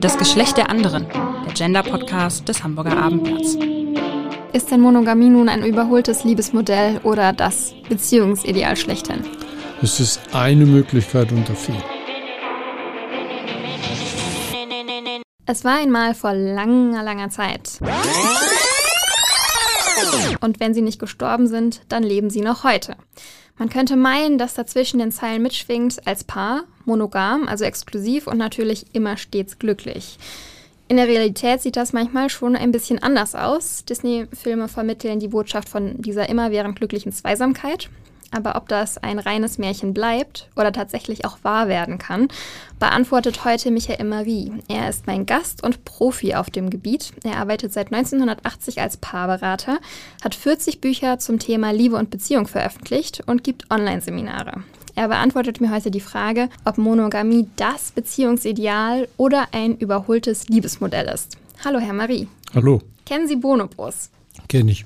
Das Geschlecht der anderen, der Gender-Podcast des Hamburger Abendblatts. Ist denn Monogamie nun ein überholtes Liebesmodell oder das Beziehungsideal schlechthin? Es ist eine Möglichkeit unter vielen. Es war einmal vor langer, langer Zeit. Und wenn sie nicht gestorben sind, dann leben sie noch heute. Man könnte meinen, dass dazwischen den Zeilen mitschwingt als Paar, monogam, also exklusiv und natürlich immer stets glücklich. In der Realität sieht das manchmal schon ein bisschen anders aus. Disney-Filme vermitteln die Botschaft von dieser immerwährend glücklichen Zweisamkeit. Aber ob das ein reines Märchen bleibt oder tatsächlich auch wahr werden kann, beantwortet heute Michael Marie. Er ist mein Gast und Profi auf dem Gebiet. Er arbeitet seit 1980 als Paarberater, hat 40 Bücher zum Thema Liebe und Beziehung veröffentlicht und gibt Online-Seminare. Er beantwortet mir heute die Frage, ob Monogamie das Beziehungsideal oder ein überholtes Liebesmodell ist. Hallo, Herr Marie. Hallo. Kennen Sie Bonobos? Kenne ich.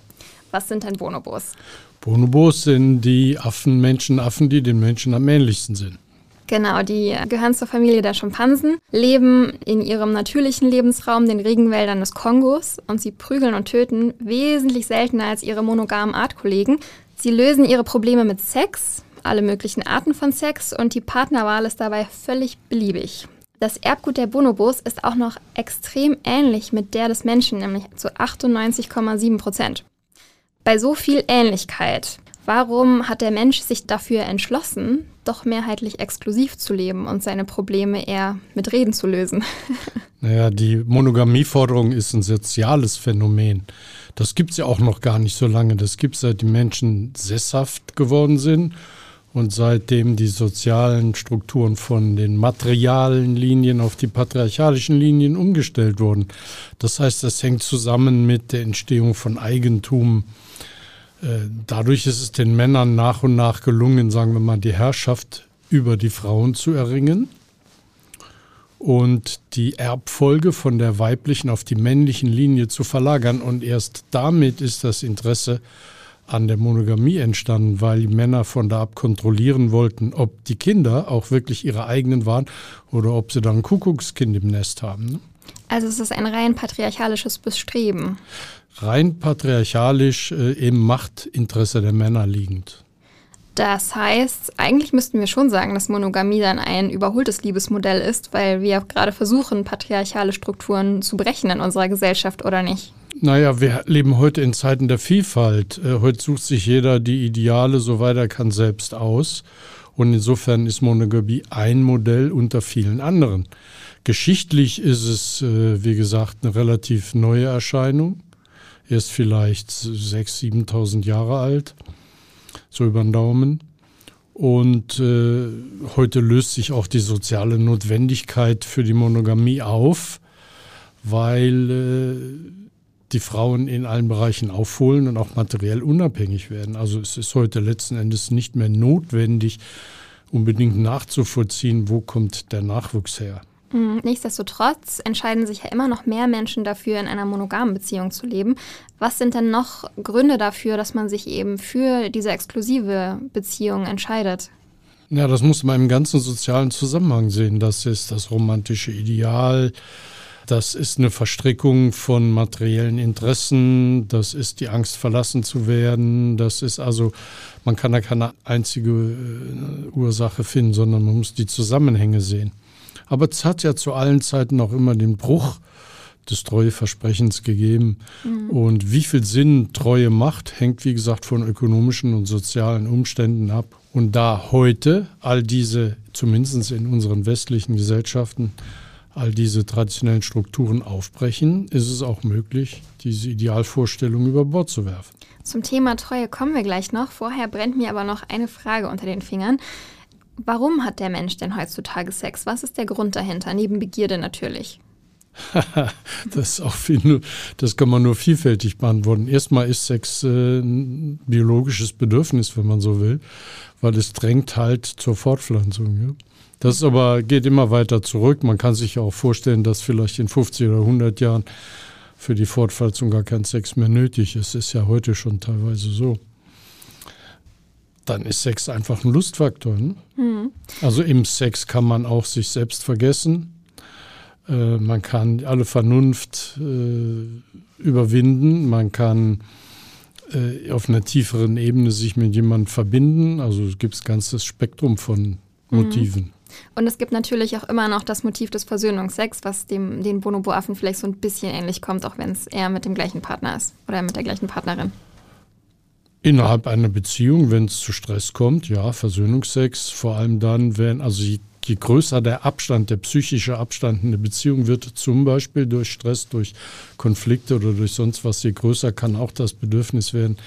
Was sind denn Bonobos? Bonobos sind die Affen, Menschenaffen, die den Menschen am ähnlichsten sind. Genau, die gehören zur Familie der Schimpansen, leben in ihrem natürlichen Lebensraum, den Regenwäldern des Kongos, und sie prügeln und töten wesentlich seltener als ihre monogamen Artkollegen. Sie lösen ihre Probleme mit Sex, alle möglichen Arten von Sex, und die Partnerwahl ist dabei völlig beliebig. Das Erbgut der Bonobos ist auch noch extrem ähnlich mit der des Menschen, nämlich zu 98,7 Prozent. Bei so viel Ähnlichkeit, warum hat der Mensch sich dafür entschlossen, doch mehrheitlich exklusiv zu leben und seine Probleme eher mit Reden zu lösen? Naja, die Monogamieforderung ist ein soziales Phänomen. Das gibt es ja auch noch gar nicht so lange. Das gibt es, seit die Menschen sesshaft geworden sind und seitdem die sozialen Strukturen von den materialen Linien auf die patriarchalischen Linien umgestellt wurden. Das heißt, das hängt zusammen mit der Entstehung von Eigentum, äh, dadurch ist es den Männern nach und nach gelungen, sagen wir mal, die Herrschaft über die Frauen zu erringen und die Erbfolge von der weiblichen auf die männlichen Linie zu verlagern. Und erst damit ist das Interesse an der Monogamie entstanden, weil die Männer von da ab kontrollieren wollten, ob die Kinder auch wirklich ihre eigenen waren oder ob sie dann ein Kuckuckskind im Nest haben. Ne? Also es ist ein rein patriarchalisches Bestreben rein patriarchalisch äh, im Machtinteresse der Männer liegend. Das heißt, eigentlich müssten wir schon sagen, dass Monogamie dann ein überholtes Liebesmodell ist, weil wir gerade versuchen, patriarchale Strukturen zu brechen in unserer Gesellschaft, oder nicht? Naja, wir leben heute in Zeiten der Vielfalt. Äh, heute sucht sich jeder die Ideale, soweit er kann, selbst aus. Und insofern ist Monogamie ein Modell unter vielen anderen. Geschichtlich ist es, äh, wie gesagt, eine relativ neue Erscheinung. Er ist vielleicht 6.000, 7.000 Jahre alt, so über den Daumen. Und äh, heute löst sich auch die soziale Notwendigkeit für die Monogamie auf, weil die Frauen in allen Bereichen aufholen und auch materiell unabhängig werden. Also es ist heute letzten Endes nicht mehr notwendig, unbedingt nachzuvollziehen, wo kommt der Nachwuchs her. Hm, nichtsdestotrotz entscheiden sich ja immer noch mehr Menschen dafür, in einer monogamen Beziehung zu leben. Was sind denn noch Gründe dafür, dass man sich eben für diese exklusive Beziehung entscheidet? Ja, das muss man im ganzen sozialen Zusammenhang sehen. Das ist das romantische Ideal. Das ist eine Verstrickung von materiellen Interessen. Das ist die Angst, verlassen zu werden. Das ist also, man kann da keine einzige äh, Ursache finden, sondern man muss die Zusammenhänge sehen. Aber es hat ja zu allen Zeiten auch immer den Bruch des Treueversprechens gegeben. Mhm. Und wie viel Sinn Treue macht, hängt, wie gesagt, von ökonomischen und sozialen Umständen ab. Und da heute all diese, zumindest in unseren westlichen Gesellschaften, all diese traditionellen Strukturen aufbrechen, ist es auch möglich, diese Idealvorstellung über Bord zu werfen. Zum Thema Treue kommen wir gleich noch. Vorher brennt mir aber noch eine Frage unter den Fingern. Warum hat der Mensch denn heutzutage Sex? Was ist der Grund dahinter? Neben Begierde natürlich. das, viel, das kann man nur vielfältig beantworten. Erstmal ist Sex äh, ein biologisches Bedürfnis, wenn man so will, weil es drängt halt zur Fortpflanzung. Ja? Das aber geht immer weiter zurück. Man kann sich auch vorstellen, dass vielleicht in 50 oder 100 Jahren für die Fortpflanzung gar kein Sex mehr nötig ist. Das ist ja heute schon teilweise so dann ist Sex einfach ein Lustfaktor. Ne? Mhm. Also im Sex kann man auch sich selbst vergessen. Äh, man kann alle Vernunft äh, überwinden. Man kann äh, auf einer tieferen Ebene sich mit jemandem verbinden. Also es gibt ein ganzes Spektrum von Motiven. Mhm. Und es gibt natürlich auch immer noch das Motiv des Versöhnungsex, was dem den Bonobo-Affen vielleicht so ein bisschen ähnlich kommt, auch wenn es eher mit dem gleichen Partner ist oder mit der gleichen Partnerin. Innerhalb einer Beziehung, wenn es zu Stress kommt, ja, Versöhnungsex, vor allem dann, wenn, also je, je größer der Abstand, der psychische Abstand in der Beziehung wird, zum Beispiel durch Stress, durch Konflikte oder durch sonst was, je größer kann auch das Bedürfnis werden,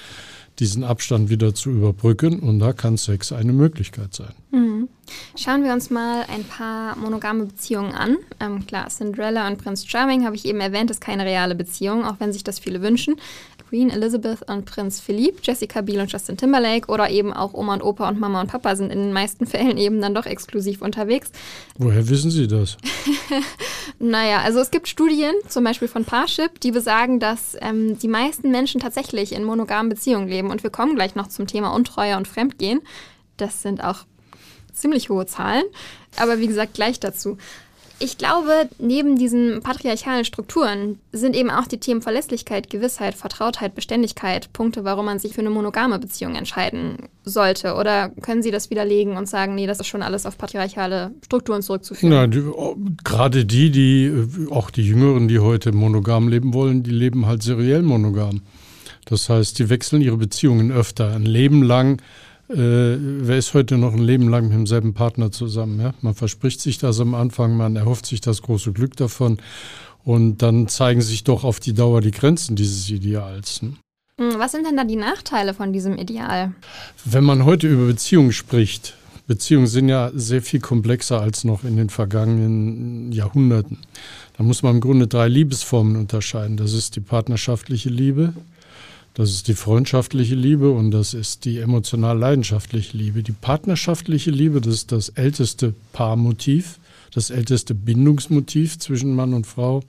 diesen Abstand wieder zu überbrücken. Und da kann Sex eine Möglichkeit sein. Mhm. Schauen wir uns mal ein paar monogame Beziehungen an. Ähm, klar, Cinderella und Prinz Charming habe ich eben erwähnt, ist keine reale Beziehung, auch wenn sich das viele wünschen. Queen Elizabeth und Prinz Philippe, Jessica Biel und Justin Timberlake oder eben auch Oma und Opa und Mama und Papa sind in den meisten Fällen eben dann doch exklusiv unterwegs. Woher wissen Sie das? naja, also es gibt Studien, zum Beispiel von Parship, die besagen, dass ähm, die meisten Menschen tatsächlich in monogamen Beziehungen leben. Und wir kommen gleich noch zum Thema Untreue und Fremdgehen. Das sind auch ziemlich hohe Zahlen. Aber wie gesagt, gleich dazu. Ich glaube, neben diesen patriarchalen Strukturen sind eben auch die Themen Verlässlichkeit, Gewissheit, Vertrautheit, Beständigkeit Punkte, warum man sich für eine monogame Beziehung entscheiden sollte. Oder können Sie das widerlegen und sagen, nee, das ist schon alles auf patriarchale Strukturen zurückzuführen? Ja, die, gerade die, die, auch die Jüngeren, die heute monogam leben wollen, die leben halt seriell monogam. Das heißt, die wechseln ihre Beziehungen öfter, ein Leben lang äh, wer ist heute noch ein Leben lang mit demselben Partner zusammen? Ja? Man verspricht sich das am Anfang, man erhofft sich das große Glück davon und dann zeigen sich doch auf die Dauer die Grenzen dieses Ideals. Ne? Hm, was sind denn da die Nachteile von diesem Ideal? Wenn man heute über Beziehungen spricht, Beziehungen sind ja sehr viel komplexer als noch in den vergangenen Jahrhunderten. Da muss man im Grunde drei Liebesformen unterscheiden. Das ist die partnerschaftliche Liebe, das ist die freundschaftliche Liebe und das ist die emotional leidenschaftliche Liebe. Die partnerschaftliche Liebe, das ist das älteste Paarmotiv, das älteste Bindungsmotiv zwischen Mann und Frau.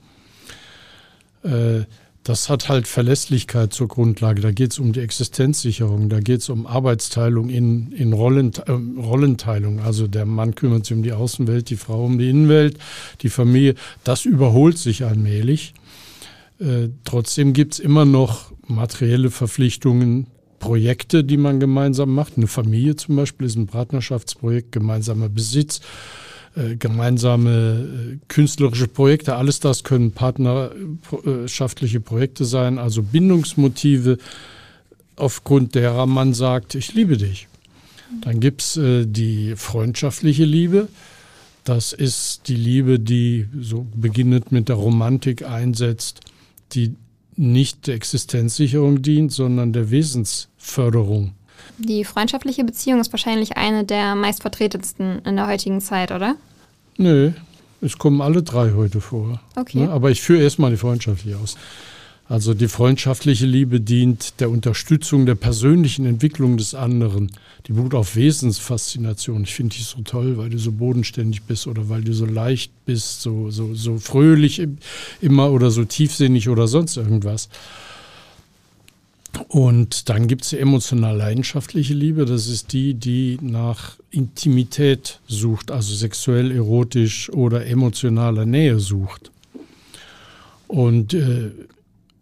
Äh, das hat halt Verlässlichkeit zur Grundlage. Da geht es um die Existenzsicherung, da geht es um Arbeitsteilung in, in Rollen, äh, Rollenteilung. Also der Mann kümmert sich um die Außenwelt, die Frau um die Innenwelt, die Familie. Das überholt sich allmählich. Äh, trotzdem gibt es immer noch materielle Verpflichtungen, Projekte, die man gemeinsam macht. Eine Familie zum Beispiel ist ein Partnerschaftsprojekt, gemeinsamer Besitz, äh, gemeinsame äh, künstlerische Projekte. Alles das können partnerschaftliche Projekte sein, also Bindungsmotive, aufgrund derer man sagt, ich liebe dich. Dann gibt es die freundschaftliche Liebe. Das ist die Liebe, die so beginnend mit der Romantik einsetzt die nicht der Existenzsicherung dient, sondern der Wesensförderung. Die freundschaftliche Beziehung ist wahrscheinlich eine der meistvertretetsten in der heutigen Zeit, oder? Nö, es kommen alle drei heute vor. Okay. Ne? Aber ich führe erstmal die freundschaftliche aus. Also die freundschaftliche Liebe dient der Unterstützung der persönlichen Entwicklung des anderen. Die beruht auf Wesensfaszination. Ich finde die so toll, weil du so bodenständig bist oder weil du so leicht bist, so, so, so fröhlich immer oder so tiefsinnig oder sonst irgendwas. Und dann gibt es die emotional leidenschaftliche Liebe. Das ist die, die nach Intimität sucht, also sexuell, erotisch oder emotionaler Nähe sucht. Und äh,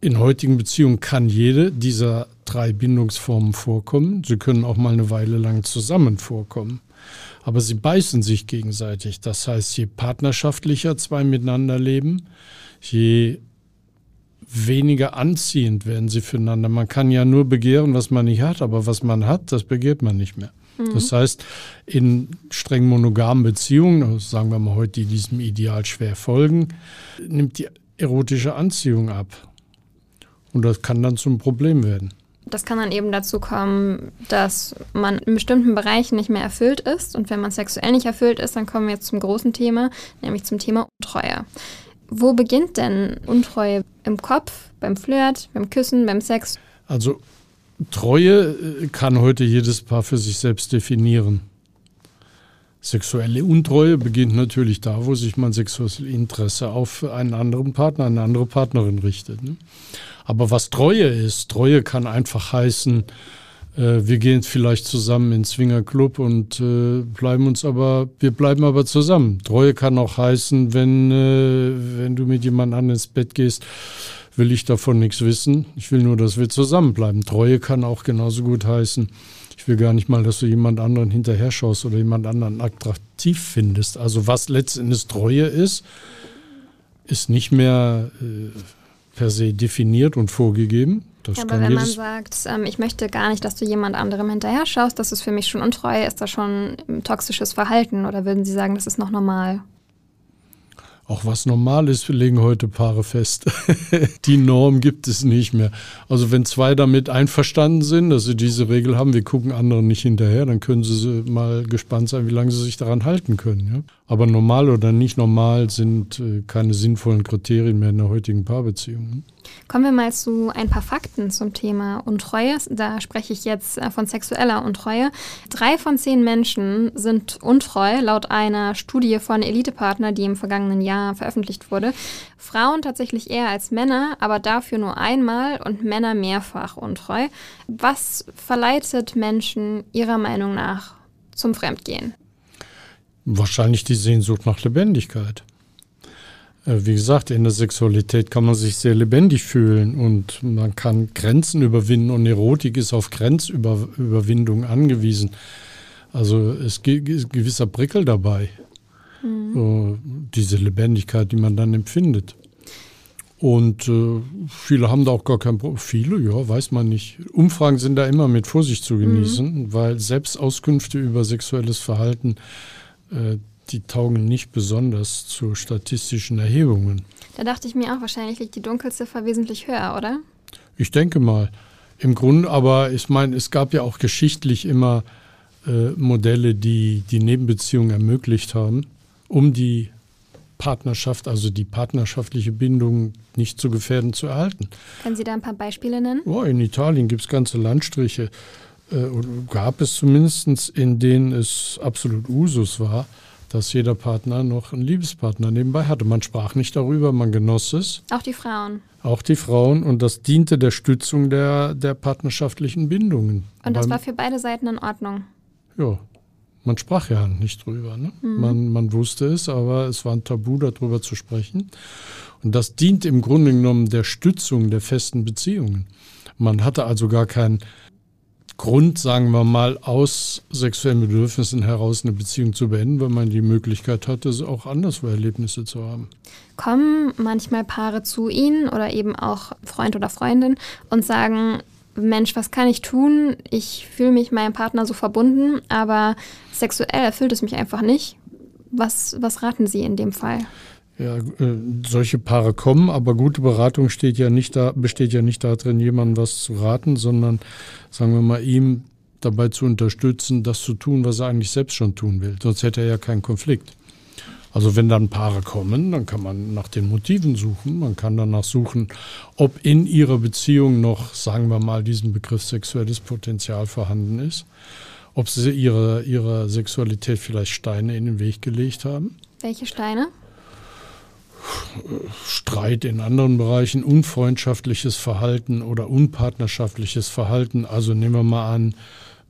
in heutigen Beziehungen kann jede dieser drei Bindungsformen vorkommen. Sie können auch mal eine Weile lang zusammen vorkommen. Aber sie beißen sich gegenseitig. Das heißt, je partnerschaftlicher zwei miteinander leben, je weniger anziehend werden sie füreinander. Man kann ja nur begehren, was man nicht hat, aber was man hat, das begehrt man nicht mehr. Mhm. Das heißt, in streng monogamen Beziehungen, sagen wir mal heute, die diesem Ideal schwer folgen, nimmt die erotische Anziehung ab. Und das kann dann zum Problem werden. Das kann dann eben dazu kommen, dass man in bestimmten Bereichen nicht mehr erfüllt ist. Und wenn man sexuell nicht erfüllt ist, dann kommen wir jetzt zum großen Thema, nämlich zum Thema Untreue. Wo beginnt denn Untreue? Im Kopf, beim Flirt, beim Küssen, beim Sex? Also Treue äh, kann heute jedes Paar für sich selbst definieren. Sexuelle Untreue beginnt natürlich da, wo sich mein sexuelles Interesse auf einen anderen Partner, eine andere Partnerin richtet. Ne? Aber was Treue ist, Treue kann einfach heißen, Äh, wir gehen vielleicht zusammen ins Swingerclub und äh, bleiben uns aber, wir bleiben aber zusammen. Treue kann auch heißen, wenn, äh, wenn du mit jemand anderem ins Bett gehst, will ich davon nichts wissen. Ich will nur, dass wir zusammenbleiben. Treue kann auch genauso gut heißen, ich will gar nicht mal, dass du jemand anderen hinterher schaust oder jemand anderen attraktiv findest. Also was letztendlich Treue ist, ist nicht mehr äh, per se definiert und vorgegeben. Das aber wenn man sagt, ähm, ich möchte gar nicht, dass du jemand anderem hinterher schaust, das ist für mich schon untreue, ist das schon toxisches Verhalten oder würden Sie sagen, das ist noch normal? Auch was normal ist, legen heute Paare fest. die Norm gibt es nicht mehr. Also wenn zwei damit einverstanden sind, dass sie diese Regel haben, wir gucken anderen nicht hinterher, dann können sie mal gespannt sein, wie lange sie sich daran halten können. Ja? Aber normal oder nicht normal sind äh, keine sinnvollen Kriterien mehr in der heutigen Paarbeziehung. Kommen wir mal zu ein paar Fakten zum Thema Untreue. Da spreche ich jetzt äh, von sexueller Untreue. Drei von zehn Menschen sind untreu, laut einer Studie von Elitepartner, die im vergangenen Jahr veröffentlicht wurde. Frauen tatsächlich eher als Männer, aber dafür nur einmal und Männer mehrfach untreu. Was verleitet Menschen Ihrer Meinung nach zum Fremdgehen? Wahrscheinlich die Sehnsucht nach Lebendigkeit. Äh, wie gesagt, in der Sexualität kann man sich sehr lebendig fühlen und man kann Grenzen überwinden und Erotik ist auf Grenzüberwindung angewiesen. Also es gibt ein gewisser Prickel dabei, mhm. so, diese Lebendigkeit, die man dann empfindet. Und äh, viele haben da auch gar kein Problem. Viele, ja, weiß man nicht. Umfragen sind da immer mit Vorsicht zu genießen, mhm. weil Selbstauskünfte über sexuelles Verhalten äh, die taugen nicht besonders zu statistischen Erhebungen. Da dachte ich mir auch, wahrscheinlich liegt die Dunkelziffer wesentlich höher, oder? Ich denke mal. Im Grunde, aber ich meine, es gab ja auch geschichtlich immer äh, Modelle, die die Nebenbeziehungen ermöglicht haben, um die Partnerschaft, also die partnerschaftliche Bindung nicht zu gefährden, zu erhalten. Können Sie da ein paar Beispiele nennen? Oh, in Italien gibt es ganze Landstriche, äh, gab es zumindest, in denen es absolut Usus war, dass jeder Partner noch einen Liebespartner nebenbei hatte. Man sprach nicht darüber, man genoss es. Auch die Frauen. Auch die Frauen und das diente der Stützung der, der partnerschaftlichen Bindungen. Und das Beim, war für beide Seiten in Ordnung. Ja, man sprach ja nicht drüber. Ne? Mhm. Man, man wusste es, aber es war ein Tabu, darüber zu sprechen. Und das dient im Grunde genommen der Stützung der festen Beziehungen. Man hatte also gar kein Grund, sagen wir mal, aus sexuellen Bedürfnissen heraus eine Beziehung zu beenden, weil man die Möglichkeit hatte, auch anderswo Erlebnisse zu haben. Kommen manchmal Paare zu Ihnen oder eben auch Freund oder Freundin und sagen, Mensch, was kann ich tun? Ich fühle mich meinem Partner so verbunden, aber sexuell erfüllt es mich einfach nicht. Was, was raten Sie in dem Fall? Ja, äh, solche Paare kommen, aber gute Beratung steht ja nicht da, besteht ja nicht darin, jemandem was zu raten, sondern sagen wir mal, ihm dabei zu unterstützen, das zu tun, was er eigentlich selbst schon tun will. Sonst hätte er ja keinen Konflikt. Also wenn dann Paare kommen, dann kann man nach den Motiven suchen. Man kann danach suchen, ob in ihrer Beziehung noch, sagen wir mal, diesen Begriff sexuelles Potenzial vorhanden ist. Ob sie ihrer, ihrer Sexualität vielleicht Steine in den Weg gelegt haben. Welche Steine? Streit in anderen Bereichen, unfreundschaftliches Verhalten oder unpartnerschaftliches Verhalten. Also nehmen wir mal an,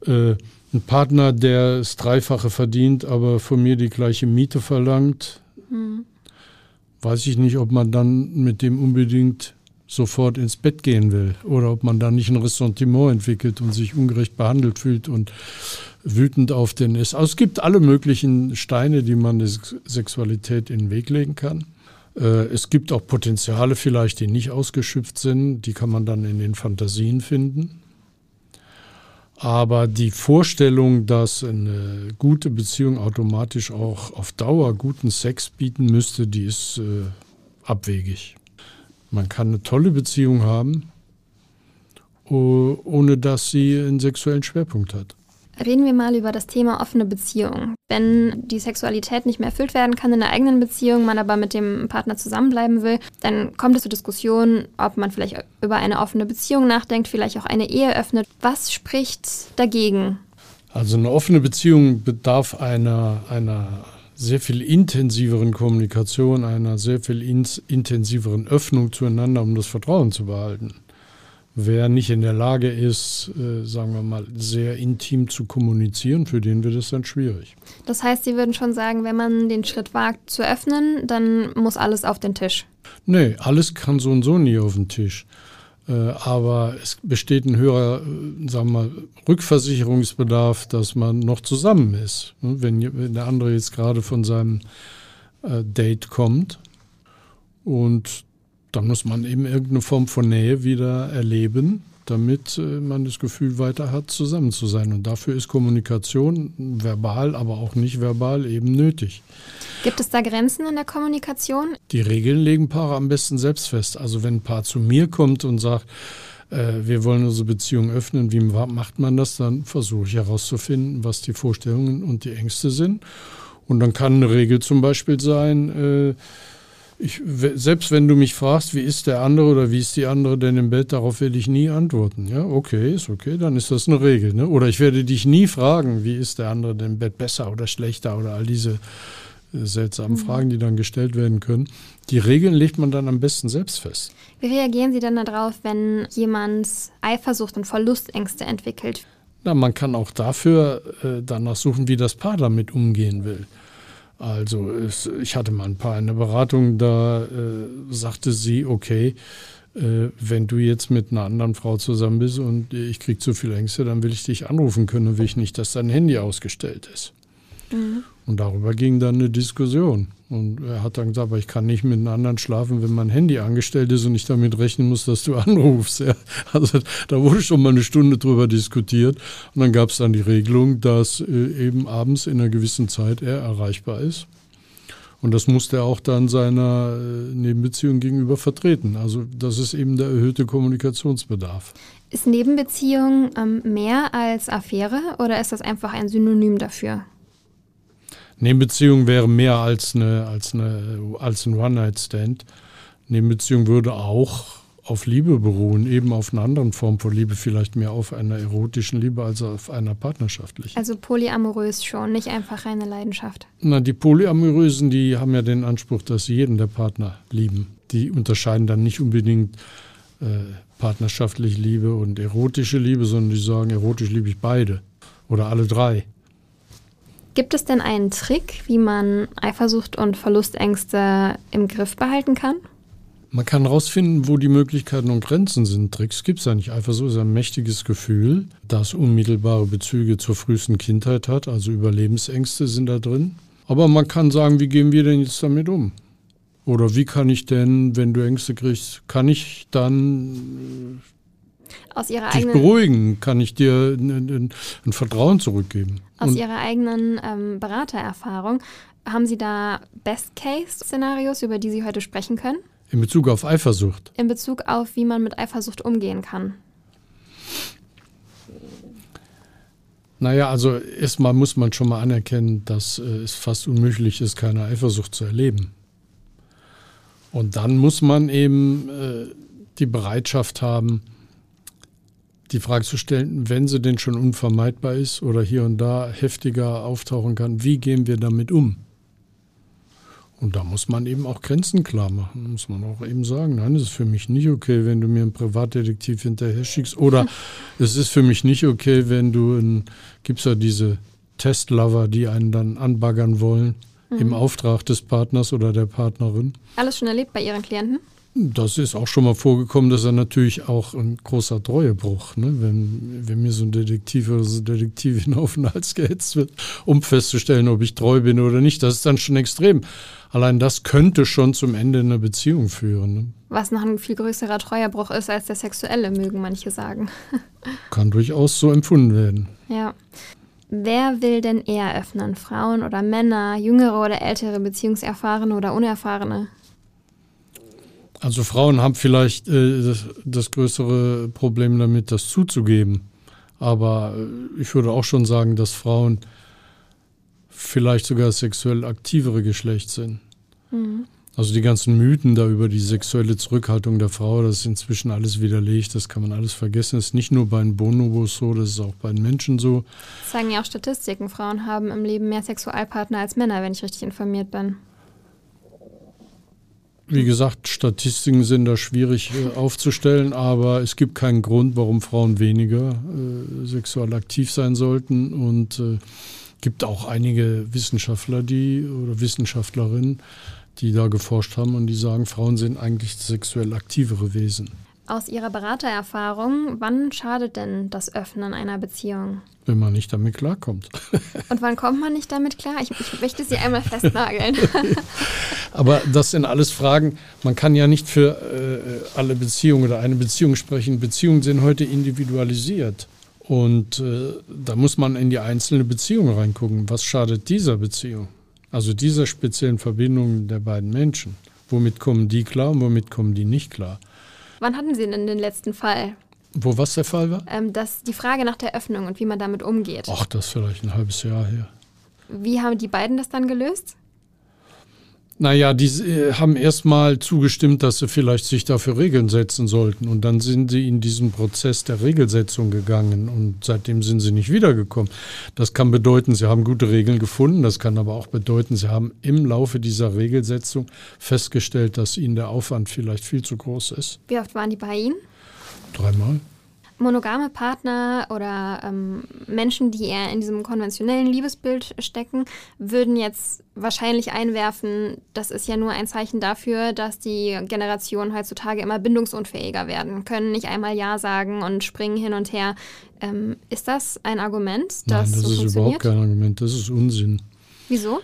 äh, ein Partner, der das Dreifache verdient, aber von mir die gleiche Miete verlangt. Mhm. Weiß ich nicht, ob man dann mit dem unbedingt sofort ins Bett gehen will oder ob man da nicht ein Ressentiment entwickelt und sich ungerecht behandelt fühlt und wütend auf den ist. Also es gibt alle möglichen Steine, die man der Sexualität in den Weg legen kann. Äh, es gibt auch Potenziale vielleicht, die nicht ausgeschöpft sind. Die kann man dann in den Fantasien finden. Aber die Vorstellung, dass eine gute Beziehung automatisch auch auf Dauer guten Sex bieten müsste, die ist äh, abwegig. Man kann eine tolle Beziehung haben, ohne dass sie einen sexuellen Schwerpunkt hat. Reden wir mal über das Thema offene Beziehung. Wenn die Sexualität nicht mehr erfüllt werden kann in der eigenen Beziehung, man aber mit dem Partner zusammenbleiben will, dann kommt es zur Diskussion, ob man vielleicht über eine offene Beziehung nachdenkt, vielleicht auch eine Ehe öffnet. Was spricht dagegen? Also eine offene Beziehung bedarf einer, einer sehr viel intensiveren Kommunikation, einer sehr viel intensiveren Öffnung zueinander, um das Vertrauen zu behalten. Wer nicht in der Lage ist, äh, sagen wir mal, sehr intim zu kommunizieren, für den wird es dann schwierig. Das heißt, Sie würden schon sagen, wenn man den Schritt wagt zu öffnen, dann muss alles auf den Tisch. Nee, alles kann so und so nie auf den Tisch. Äh, aber es besteht ein höherer, äh, sagen wir mal, Rückversicherungsbedarf, dass man noch zusammen ist. Ne, wenn, wenn der andere jetzt gerade von seinem äh, Date kommt und dann muss man eben irgendeine Form von Nähe wieder erleben, damit man das Gefühl weiter hat, zusammen zu sein. Und dafür ist Kommunikation verbal, aber auch nicht verbal eben nötig. Gibt es da Grenzen in der Kommunikation? Die Regeln legen Paare am besten selbst fest. Also wenn ein Paar zu mir kommt und sagt, äh, wir wollen unsere Beziehung öffnen, wie macht man das? Dann versuche ich herauszufinden, was die Vorstellungen und die Ängste sind. Und dann kann eine Regel zum Beispiel sein, äh, ich, selbst wenn du mich fragst, wie ist der andere oder wie ist die andere denn im Bett, darauf werde ich nie antworten. Ja, okay, ist okay, dann ist das eine Regel. Ne? Oder ich werde dich nie fragen, wie ist der andere denn im Bett besser oder schlechter oder all diese seltsamen mhm. Fragen, die dann gestellt werden können. Die Regeln legt man dann am besten selbst fest. Wie reagieren Sie dann darauf, wenn jemand Eifersucht und Verlustängste entwickelt? Na, man kann auch dafür äh, danach suchen, wie das Paar damit umgehen will. Also es, ich hatte mal ein Paar in der Beratung, da äh, sagte sie, okay, äh, wenn du jetzt mit einer anderen Frau zusammen bist und ich kriege zu viele Ängste, dann will ich dich anrufen können und will ich nicht, dass dein Handy ausgestellt ist. Mhm. Und darüber ging dann eine Diskussion. Und er hat dann gesagt, aber ich kann nicht mit einem anderen schlafen, wenn mein Handy angestellt ist und ich damit rechnen muss, dass du anrufst. Ja. Also da wurde schon mal eine Stunde drüber diskutiert. Und dann gab es dann die Regelung, dass äh, eben abends in einer gewissen Zeit er erreichbar ist. Und das musste er auch dann seiner äh, Nebenbeziehung gegenüber vertreten. Also das ist eben der erhöhte Kommunikationsbedarf. Ist Nebenbeziehung ähm, mehr als Affäre oder ist das einfach ein Synonym dafür? Nebenbeziehung wäre mehr als, eine, als, eine, als ein One-Night-Stand. Nebenbeziehung würde auch auf Liebe beruhen, eben auf einer anderen Form von Liebe, vielleicht mehr auf einer erotischen Liebe als auf einer partnerschaftlichen. Also polyamorös schon, nicht einfach reine Leidenschaft. Na, die Polyamorösen, die haben ja den Anspruch, dass sie jeden der Partner lieben. Die unterscheiden dann nicht unbedingt äh, partnerschaftliche Liebe und erotische Liebe, sondern die sagen, erotisch liebe ich beide oder alle drei. Gibt es denn einen Trick, wie man Eifersucht und Verlustängste im Griff behalten kann? Man kann herausfinden, wo die Möglichkeiten und Grenzen sind. Tricks gibt es ja nicht. Eifersucht ist ein mächtiges Gefühl, das unmittelbare Bezüge zur frühesten Kindheit hat. Also Überlebensängste sind da drin. Aber man kann sagen, wie gehen wir denn jetzt damit um? Oder wie kann ich denn, wenn du Ängste kriegst, kann ich dann aus ihrer dich eigenen, beruhigen? Kann ich dir ein, ein, Vertrauen zurückgeben? Aus Und Ihrer eigenen ähm, Beratererfahrung, haben Sie da Best-Case-Szenarios, über die Sie heute sprechen können? In Bezug auf Eifersucht? In Bezug auf, wie man mit Eifersucht umgehen kann. Naja, also erstmal muss man schon mal anerkennen, dass äh, es fast unmöglich ist, keine Eifersucht zu erleben. Und dann muss man eben äh, die Bereitschaft haben, die Frage zu stellen, wenn sie denn schon unvermeidbar ist oder hier und da heftiger auftauchen kann, wie gehen wir damit um? Und da muss man eben auch Grenzen klar machen. Da muss man auch eben sagen, nein, es ist für mich nicht okay, wenn du mir einen Privatdetektiv hinterher schickst. Oder es ist für mich nicht okay, wenn du, gibt es ja diese Testlover, die einen dann anbaggern wollen mhm. im Auftrag des Partners oder der Partnerin. Alles schon erlebt bei Ihren Klienten? Das ist auch schon mal vorgekommen, dass er natürlich auch ein großer Treuebruch, ne? wenn, wenn mir so ein Detektiv oder so eine Detektivin auf den Hals gehetzt wird, um festzustellen, ob ich treu bin oder nicht. Das ist dann schon extrem. Allein das könnte schon zum Ende einer Beziehung führen. Ne? Was noch ein viel größerer Treuerbruch ist als der sexuelle, mögen manche sagen. Kann durchaus so empfunden werden. Ja. Wer will denn eher öffnen? Frauen oder Männer, jüngere oder ältere, Beziehungserfahrene oder Unerfahrene? Also Frauen haben vielleicht äh, das, das, größere Problem damit, das zuzugeben. Aber äh, ich würde auch schon sagen, dass Frauen vielleicht sogar sexuell aktivere Geschlecht sind. Mhm. Also die ganzen Mythen da über die sexuelle Zurückhaltung der Frau, das ist inzwischen alles widerlegt, das kann man alles vergessen. Das ist nicht nur bei den Bonobos so, das ist auch bei den Menschen so. Das sagen ja auch Statistiken. Frauen haben im Leben mehr Sexualpartner als Männer, wenn ich richtig informiert bin. Wie gesagt, Statistiken sind da schwierig äh, aufzustellen, aber es gibt keinen Grund, warum Frauen weniger äh, sexuell aktiv sein sollten. Und äh, gibt auch einige Wissenschaftler, die oder Wissenschaftlerinnen, die da geforscht haben und die sagen, Frauen sind eigentlich sexuell aktivere Wesen. Aus Ihrer Beratererfahrung, wann schadet denn das Öffnen einer Beziehung? Wenn man nicht damit klarkommt. Und wann kommt man nicht damit klar? Ich, ich möchte Sie einmal festnageln. Aber das sind alles Fragen, man kann ja nicht für äh, alle Beziehungen oder eine Beziehung sprechen. Beziehungen sind heute individualisiert. Und äh, da muss man in die einzelne Beziehung reingucken. Was schadet dieser Beziehung? Also dieser speziellen Verbindung der beiden Menschen. Womit kommen die klar und womit kommen die nicht klar? Wann hatten Sie denn den letzten Fall? Wo was der Fall war? Ähm, das, die Frage nach der Öffnung und wie man damit umgeht. Ach, das ist vielleicht ein halbes Jahr her. Wie haben die beiden das dann gelöst? Naja, die äh, haben erstmal zugestimmt, dass sie vielleicht sich dafür Regeln setzen sollten. Und dann sind sie in diesen Prozess der Regelsetzung gegangen und seitdem sind sie nicht wiedergekommen. Das kann bedeuten, sie haben gute Regeln gefunden. Das kann aber auch bedeuten, sie haben im Laufe dieser Regelsetzung festgestellt, dass ihnen der Aufwand vielleicht viel zu groß ist. Wie oft waren die bei Ihnen? Dreimal monogame Partner oder ähm, Menschen, die eher in diesem konventionellen Liebesbild stecken, würden jetzt wahrscheinlich einwerfen, das ist ja nur ein Zeichen dafür, dass die Generationen heutzutage immer bindungsunfähiger werden, können nicht einmal Ja sagen und springen hin und her. Ähm, ist das ein Argument? Das Nein, das so ist überhaupt kein Argument, das ist Unsinn. Wieso?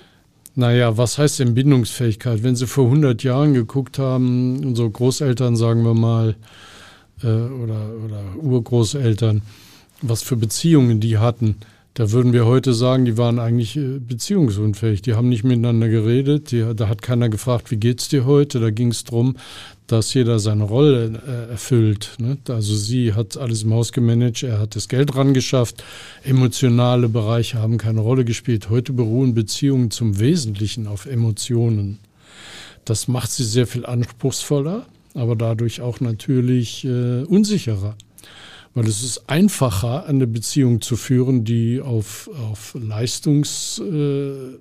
Naja, was heißt denn Bindungsfähigkeit? Wenn Sie vor 100 Jahren geguckt haben, unsere Großeltern, sagen wir mal, äh, oder, oder Urgroßeltern, was für Beziehungen die hatten. Da würden wir heute sagen, die waren eigentlich äh, beziehungsunfähig. Die haben nicht miteinander geredet. Die, da hat keiner gefragt, wie geht's dir heute? Da ging es darum, dass jeder seine Rolle äh, erfüllt. Ne? Also sie hat alles im Haus gemanagt, er hat das Geld ran geschafft. Emotionale Bereiche haben keine Rolle gespielt. Heute beruhen Beziehungen zum Wesentlichen auf Emotionen. Das macht sie sehr viel anspruchsvoller aber dadurch auch natürlich äh, unsicherer. Weil es ist einfacher, eine Beziehung zu führen, die auf, auf Leistungserfüllung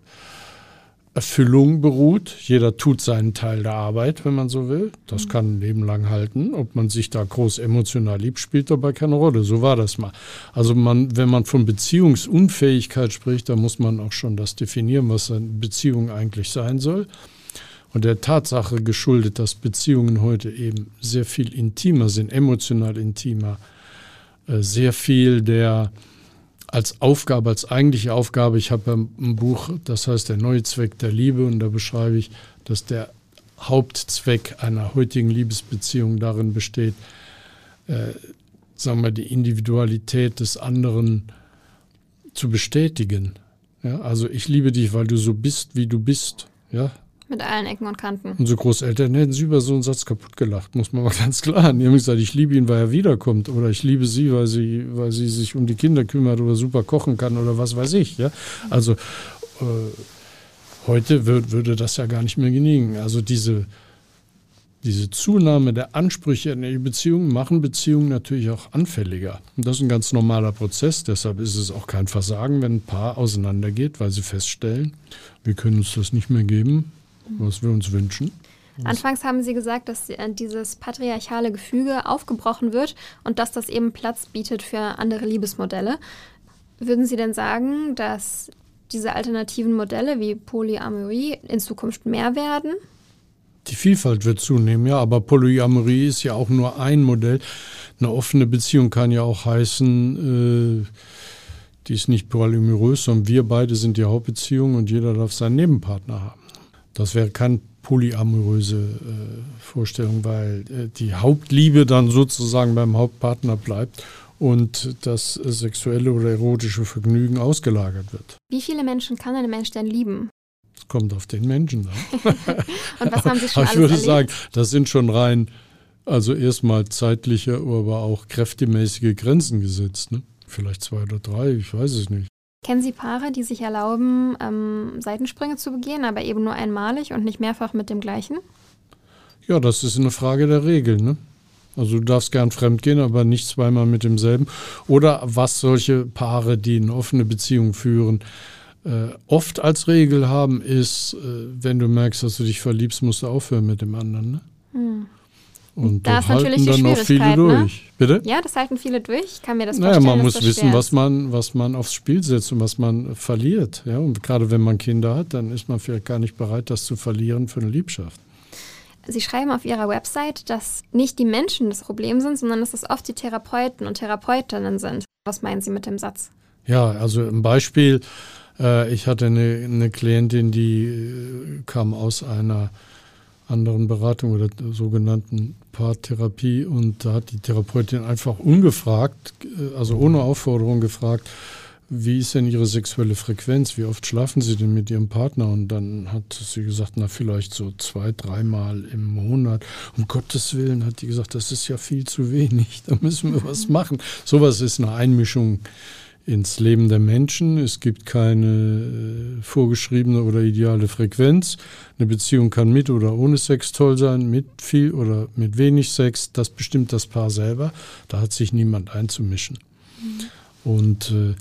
äh, beruht. Jeder tut seinen Teil der Arbeit, wenn man so will. Das mhm. kann ein Leben lang halten. Ob man sich da groß emotional liebt, spielt dabei keine Rolle. So war das mal. Also man, wenn man von Beziehungsunfähigkeit spricht, dann muss man auch schon das definieren, was eine Beziehung eigentlich sein soll und der Tatsache geschuldet, dass Beziehungen heute eben sehr viel intimer sind, emotional intimer, äh, sehr viel der als Aufgabe, als eigentliche Aufgabe. Ich habe ein Buch, das heißt Der neue Zweck der Liebe und da beschreibe ich, dass der Hauptzweck einer heutigen Liebesbeziehung darin besteht, äh, sagen wir, die Individualität des anderen zu bestätigen. Ja, also ich liebe dich, weil du so bist, wie du bist. Ja, mit allen Ecken und Kanten. Unsere Großeltern hätten sie über so einen Satz kaputt gelacht, muss man mal ganz klar. Die haben gesagt, ich liebe ihn, weil er wiederkommt. Oder ich liebe sie, weil sie, weil sie sich um die Kinder kümmert oder super kochen kann oder was weiß ich. Ja? Also äh, heute würd, würde das ja gar nicht mehr genügen. Also diese, diese Zunahme der Ansprüche in der Beziehung machen Beziehungen natürlich auch anfälliger. Und das ist ein ganz normaler Prozess. Deshalb ist es auch kein Versagen, wenn ein Paar auseinandergeht, weil sie feststellen, wir können uns das nicht mehr geben was wir uns wünschen. Anfangs haben Sie gesagt, dass äh, dieses patriarchale Gefüge aufgebrochen wird und dass das eben Platz bietet für andere Liebesmodelle. Würden Sie denn sagen, dass diese alternativen Modelle wie Polyamorie in Zukunft mehr werden? Die Vielfalt wird zunehmen, ja, aber Polyamorie ist ja auch nur ein Modell. Eine offene Beziehung kann ja auch heißen, äh, die ist nicht polyamorös, sondern wir beide sind die Hauptbeziehung und jeder darf seinen Nebenpartner haben. Das wäre keine polyamoröse äh, Vorstellung, weil äh, die Hauptliebe dann sozusagen beim Hauptpartner bleibt und das sexuelle oder erotische Vergnügen ausgelagert wird. Wie viele Menschen kann ein Mensch denn lieben? Es kommt auf den Menschen an. und was haben Sie schon aber Ich würde erlebt? sagen, das sind schon rein, also erstmal zeitliche, aber auch kräftemäßige Grenzen gesetzt. Ne? Vielleicht zwei oder drei, ich weiß es nicht. Kennen Sie Paare, die sich erlauben, ähm, Seitensprünge zu begehen, aber eben nur einmalig und nicht mehrfach mit dem gleichen? Ja, das ist eine Frage der Regeln. Ne? Also du darfst gern fremdgehen, aber nicht zweimal mit demselben. Oder was solche Paare, die eine offene Beziehung führen, äh, oft als Regel haben, ist, äh, wenn du merkst, dass du dich verliebst, musst du aufhören mit dem anderen. Ne? Hm. Und Da ist natürlich dann auch viele ne? durch. Bitte? Ja, das halten viele durch. Ich kann mir das Naja, vorstellen. man muss wissen, was man, was man aufs Spiel setzt und was man verliert. Ja? Und gerade wenn man Kinder hat, dann ist man vielleicht gar nicht bereit, das zu verlieren für eine Liebschaft. Sie schreiben auf Ihrer Website, dass nicht die Menschen das Problem sind, sondern dass es oft die Therapeuten und Therapeutinnen sind. Was meinen Sie mit dem Satz? Ja, also ein Beispiel, äh, ich hatte eine, eine Klientin, die äh, kam aus einer anderen Beratung oder sogenannten Paartherapie und da hat die Therapeutin einfach ungefragt, äh, also ohne Aufforderung gefragt, wie ist denn Ihre sexuelle Frequenz? Wie oft schlafen Sie denn mit Ihrem Partner? Und dann hat sie gesagt, na vielleicht so zwei, dreimal im Monat. Um Gottes Willen hat die gesagt, das ist ja viel zu wenig. Da müssen wir was machen. Sowas ist eine Einmischung ins Leben der Menschen. Es gibt keine äh, vorgeschriebene oder ideale Frequenz. Eine Beziehung kann mit oder ohne Sex toll sein, mit viel oder mit wenig Sex. Das bestimmt das Paar selber. Da hat sich niemand einzumischen. Und äh,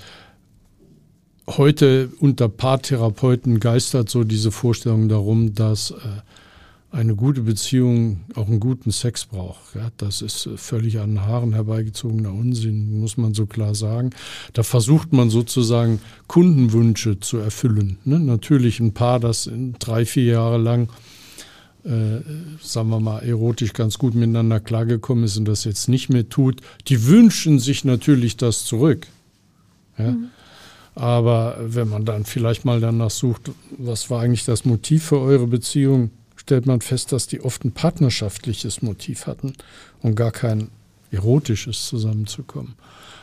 heute unter Paartherapeuten geistert so diese Vorstellung darum, dass äh, eine gute Beziehung auch einen guten Sex braucht. Ja, das ist äh, völlig an den Haaren herbeigezogener Unsinn, muss man so klar sagen. Da versucht man sozusagen Kundenwünsche zu erfüllen. Ne? Natürlich ein Paar, das in drei, vier Jahre lang äh, sagen wir mal, erotisch ganz gut miteinander klargekommen ist und das jetzt nicht mehr tut, die wünschen sich natürlich das zurück. Ja? Aber wenn man dann vielleicht mal danach sucht, was war eigentlich das Motiv für eure Beziehung, stellt man fest, dass die oft ein partnerschaftliches Motiv hatten und gar kein erotisches zusammenzukommen.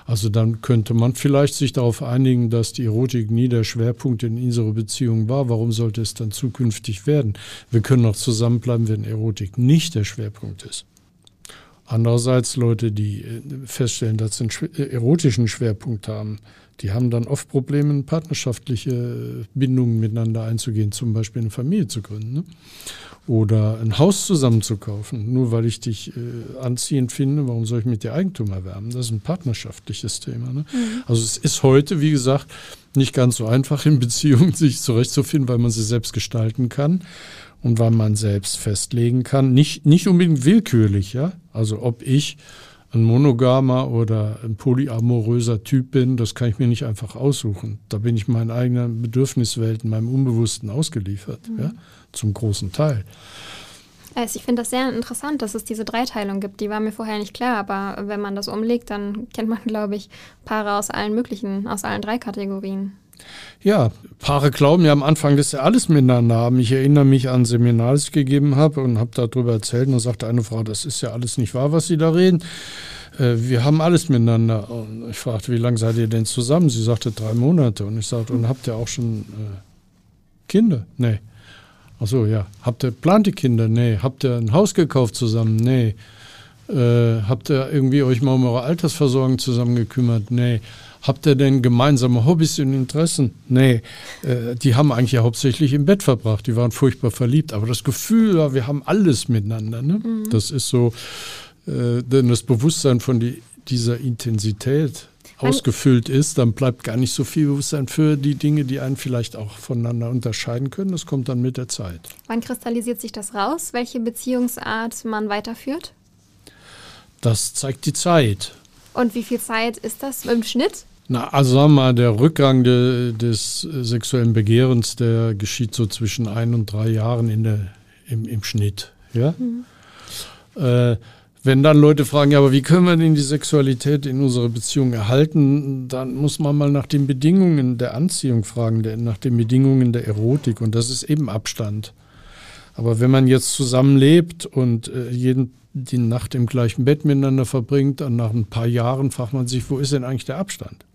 Also dann könnte man vielleicht sich darauf einigen, dass die Erotik nie der Schwerpunkt in unserer Beziehung war. Warum sollte es dann zukünftig werden? Wir können auch zusammenbleiben, wenn Erotik nicht der Schwerpunkt ist. Andererseits Leute, die äh, feststellen, dass sie einen äh, erotischen Schwerpunkt haben, die haben dann oft Probleme, partnerschaftliche Bindungen miteinander einzugehen, zum Beispiel eine Familie zu gründen ne? Oder ein Haus zusammen zu kaufen. Nur weil ich dich äh, anziehend finde, warum soll ich mit dir Eigentum erwerben? Das ist ein partnerschaftliches Thema. Ne? Also es ist heute, wie gesagt, nicht ganz so einfach in Beziehungen sich zurechtzufinden, weil man sie selbst gestalten kann und weil man selbst festlegen kann, nicht, nicht unbedingt willkürlich, ja. Also ob ich ein monogamer oder ein polyamoröser Typ bin, das kann ich mir nicht einfach aussuchen. Da bin ich meinen eigenen Bedürfniswelten, meinem Unbewussten ausgeliefert, ja, zum großen Teil. Also ich finde das sehr interessant, dass es diese Dreiteilung gibt. Die war mir vorher nicht klar, aber wenn man das umlegt, dann kennt man, glaube ich, Paare aus allen möglichen, aus allen drei Kategorien. Ja, Paare glauben ja am Anfang, dass sie alles miteinander haben. Ich erinnere mich an ein Seminar, das ich gegeben habe und habe darüber erzählt und dann sagte eine Frau, das ist ja alles nicht wahr, was Sie da reden. Äh, Wir haben alles miteinander. Und ich fragte, wie lange seid ihr denn zusammen? Sie sagte drei Monate. Und ich sagte, und habt ihr auch schon äh, Kinder? Nee. Ach so, ja. Habt ihr, plant ihr Kinder? Nee. Habt ihr ein Haus gekauft zusammen? Nee. Äh, habt ihr irgendwie euch mal um eure Altersversorgung zusammen gekümmert? Nee. Habt ihr denn gemeinsame Hobbys und Interessen? Nee. Äh, die haben eigentlich ja hauptsächlich im Bett verbracht. Die waren furchtbar verliebt. Aber das Gefühl, ja, wir haben alles miteinander. Ne? Das ist so, äh, denn das Bewusstsein von die, dieser Intensität ausgefüllt ist, dann bleibt gar nicht so viel Bewusstsein für die Dinge, die einen vielleicht auch voneinander unterscheiden können. Das kommt dann mit der Zeit. Wann kristallisiert sich das raus, welche Beziehungsart man weiterführt? Das zeigt die Zeit. Und wie viel Zeit ist das im Schnitt? Na, also sagen wir mal, der Rückgang de, des sexuellen Begehrens, der geschieht so zwischen ein und drei Jahren in der, im, im Schnitt. Ja? Äh, wenn dann Leute fragen, ja, aber wie können wir denn die Sexualität in unserer Beziehung erhalten, dann muss man mal nach den Bedingungen der Anziehung fragen, der, nach den Bedingungen der Erotik. Und das ist eben Abstand. Aber wenn man jetzt zusammenlebt und äh, jeden, die Nacht im gleichen Bett miteinander verbringt, dann nach ein paar Jahren fragt man sich, wo ist denn eigentlich der Abstand?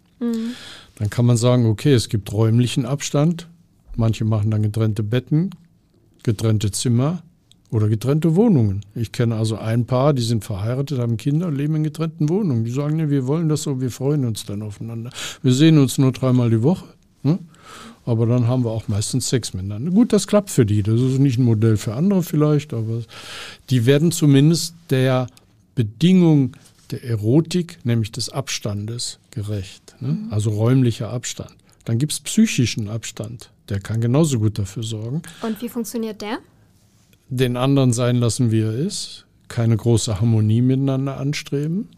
Dann kann man sagen, okay, es gibt räumlichen Abstand. Manche machen dann getrennte Betten, getrennte Zimmer oder getrennte Wohnungen. Ich kenne also ein Paar, die sind verheiratet, haben Kinder leben in getrennten Wohnungen. Die sagen, nee, wir wollen das so, wir freuen uns dann aufeinander. Wir sehen uns nur dreimal die Woche. Ne? Aber dann haben wir auch meistens Sex miteinander. Gut, das klappt für die. Das ist nicht ein Modell für andere vielleicht, aber die werden zumindest der Bedingung der Erotik, nämlich des Abstandes, gerecht. Ne? Also räumlicher Abstand. Dann gibt es psychischen Abstand. Der kann genauso gut dafür sorgen. Und wie funktioniert der? Den anderen sein lassen, wie er ist. Keine große Harmonie miteinander anstreben.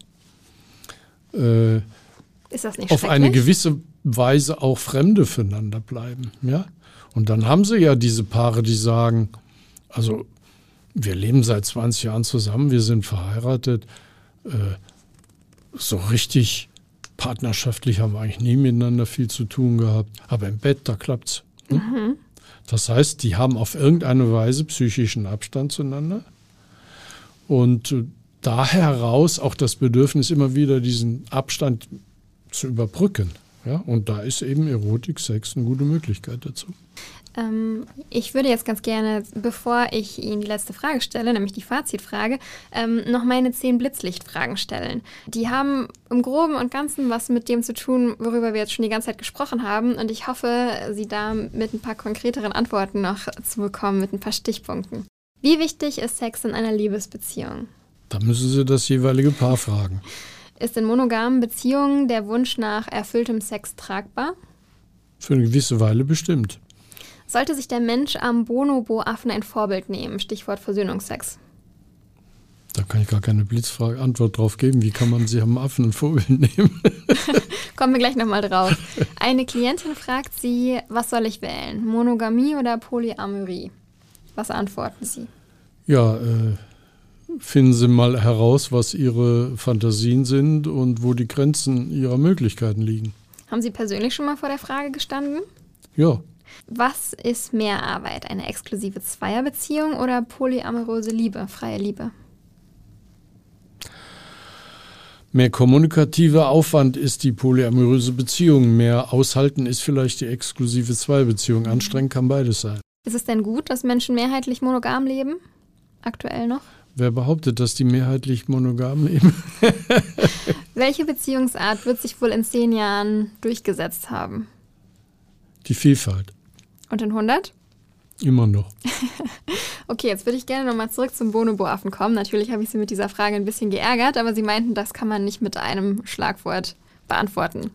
Äh, ist das nicht Auf eine gewisse Weise auch Fremde füreinander bleiben. Ja? Und dann haben sie ja diese Paare, die sagen, also wir leben seit 20 Jahren zusammen, wir sind verheiratet. Äh, so richtig partnerschaftlich haben wir eigentlich nie miteinander viel zu tun gehabt. Aber im Bett, da klappt's. Hm? Mhm. Das heißt, die haben auf irgendeine Weise psychischen Abstand zueinander. Und äh, da heraus auch das Bedürfnis, immer wieder diesen Abstand zu überbrücken. Ja, und da ist eben Erotik, Sex eine gute Möglichkeit dazu. Ähm, ich würde jetzt ganz gerne, bevor ich Ihnen die letzte Frage stelle, nämlich die Fazitfrage, ähm, noch meine zehn Blitzlichtfragen stellen. Die haben im Groben und Ganzen was mit dem zu tun, worüber wir jetzt schon die ganze Zeit gesprochen haben. Und ich hoffe, Sie da mit ein paar konkreteren Antworten noch zu bekommen, mit ein paar Stichpunkten. Wie wichtig ist Sex in einer Liebesbeziehung? Da müssen Sie das jeweilige Paar fragen. Ist in monogamen Beziehungen der Wunsch nach erfülltem Sex tragbar? Für eine gewisse Weile bestimmt. Sollte sich der Mensch am Bonobo-Affen ein Vorbild nehmen? Stichwort Versöhnungsex. Da kann ich gar keine Blitzfrage Antwort drauf geben. Wie kann man sich am Affen ein Vorbild nehmen? Kommen wir gleich nochmal drauf. Eine Klientin fragt Sie, was soll ich wählen? Monogamie oder Polyamorie? Was antworten Sie? Ja, äh, finden Sie mal heraus, was Ihre Fantasien sind und wo die Grenzen Ihrer Möglichkeiten liegen. Haben Sie persönlich schon mal vor der Frage gestanden? Ja. Was ist mehr Arbeit? Eine exklusive Zweierbeziehung oder polyamoröse Liebe, freie Liebe? Mehr kommunikativer Aufwand ist die polyamoröse Beziehung. Mehr aushalten ist vielleicht die exklusive Zweierbeziehung. Anstrengend kann beides sein. Ist es denn gut, dass Menschen mehrheitlich monogam leben? Aktuell noch? Wer behauptet, dass die mehrheitlich monogam leben? Welche Beziehungsart wird sich wohl in zehn Jahren durchgesetzt haben? Die Vielfalt. Und in 100? Immer noch. okay, jetzt würde ich gerne nochmal zurück zum Bonobo-Affen kommen. Natürlich habe ich Sie mit dieser Frage ein bisschen geärgert, aber Sie meinten, das kann man nicht mit einem Schlagwort beantworten.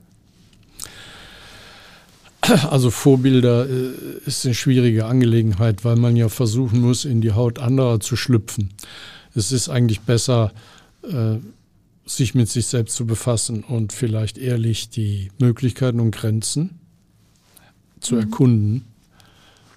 Also Vorbilder äh, ist eine schwierige Angelegenheit, weil man ja versuchen muss, in die Haut anderer zu schlüpfen. Es ist eigentlich besser, äh, sich mit sich selbst zu befassen und vielleicht ehrlich die Möglichkeiten und Grenzen zu mhm. erkunden,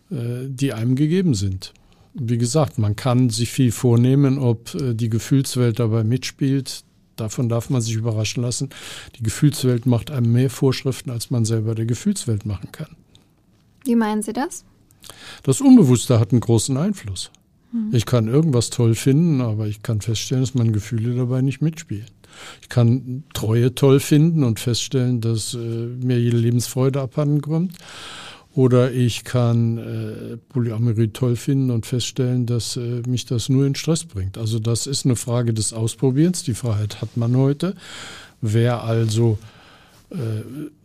die einem gegeben sind. Wie gesagt, man kann sich viel vornehmen, ob äh, die Gefühlswelt dabei mitspielt. Davon darf man sich überraschen lassen. Die Gefühlswelt macht einem mehr Vorschriften, als man selber der Gefühlswelt machen kann. Wie meinen Sie das? Das Unbewusste hat einen großen Einfluss. Mhm. Ich kann irgendwas toll finden, aber ich kann feststellen, dass meine Gefühle dabei nicht mitspielen. Ich kann Treue toll finden und feststellen, dass äh, mir jede Lebensfreude abhanden kommt. Oder ich kann äh, Polyamorie toll finden und feststellen, dass äh, mich das nur in Stress bringt. Also das ist eine Frage des Ausprobierens. Die Freiheit hat man heute. Wer also äh,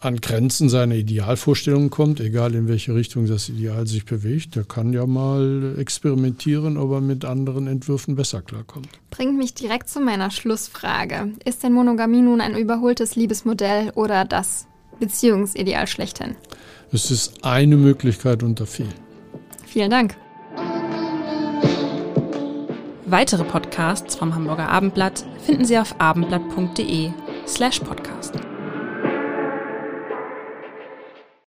an Grenzen seiner Idealvorstellungen kommt, egal in welche Richtung das Ideal sich bewegt, der kann ja mal experimentieren, ob er mit anderen Entwürfen besser klarkommt. Bringt mich direkt zu meiner Schlussfrage. Ist denn Monogamie nun ein überholtes Liebesmodell oder das Beziehungsideal schlechthin? Es ist eine Möglichkeit unter vielen. Vielen Dank. Weitere Podcasts vom Hamburger Abendblatt finden Sie auf abendblatt.de slash podcast.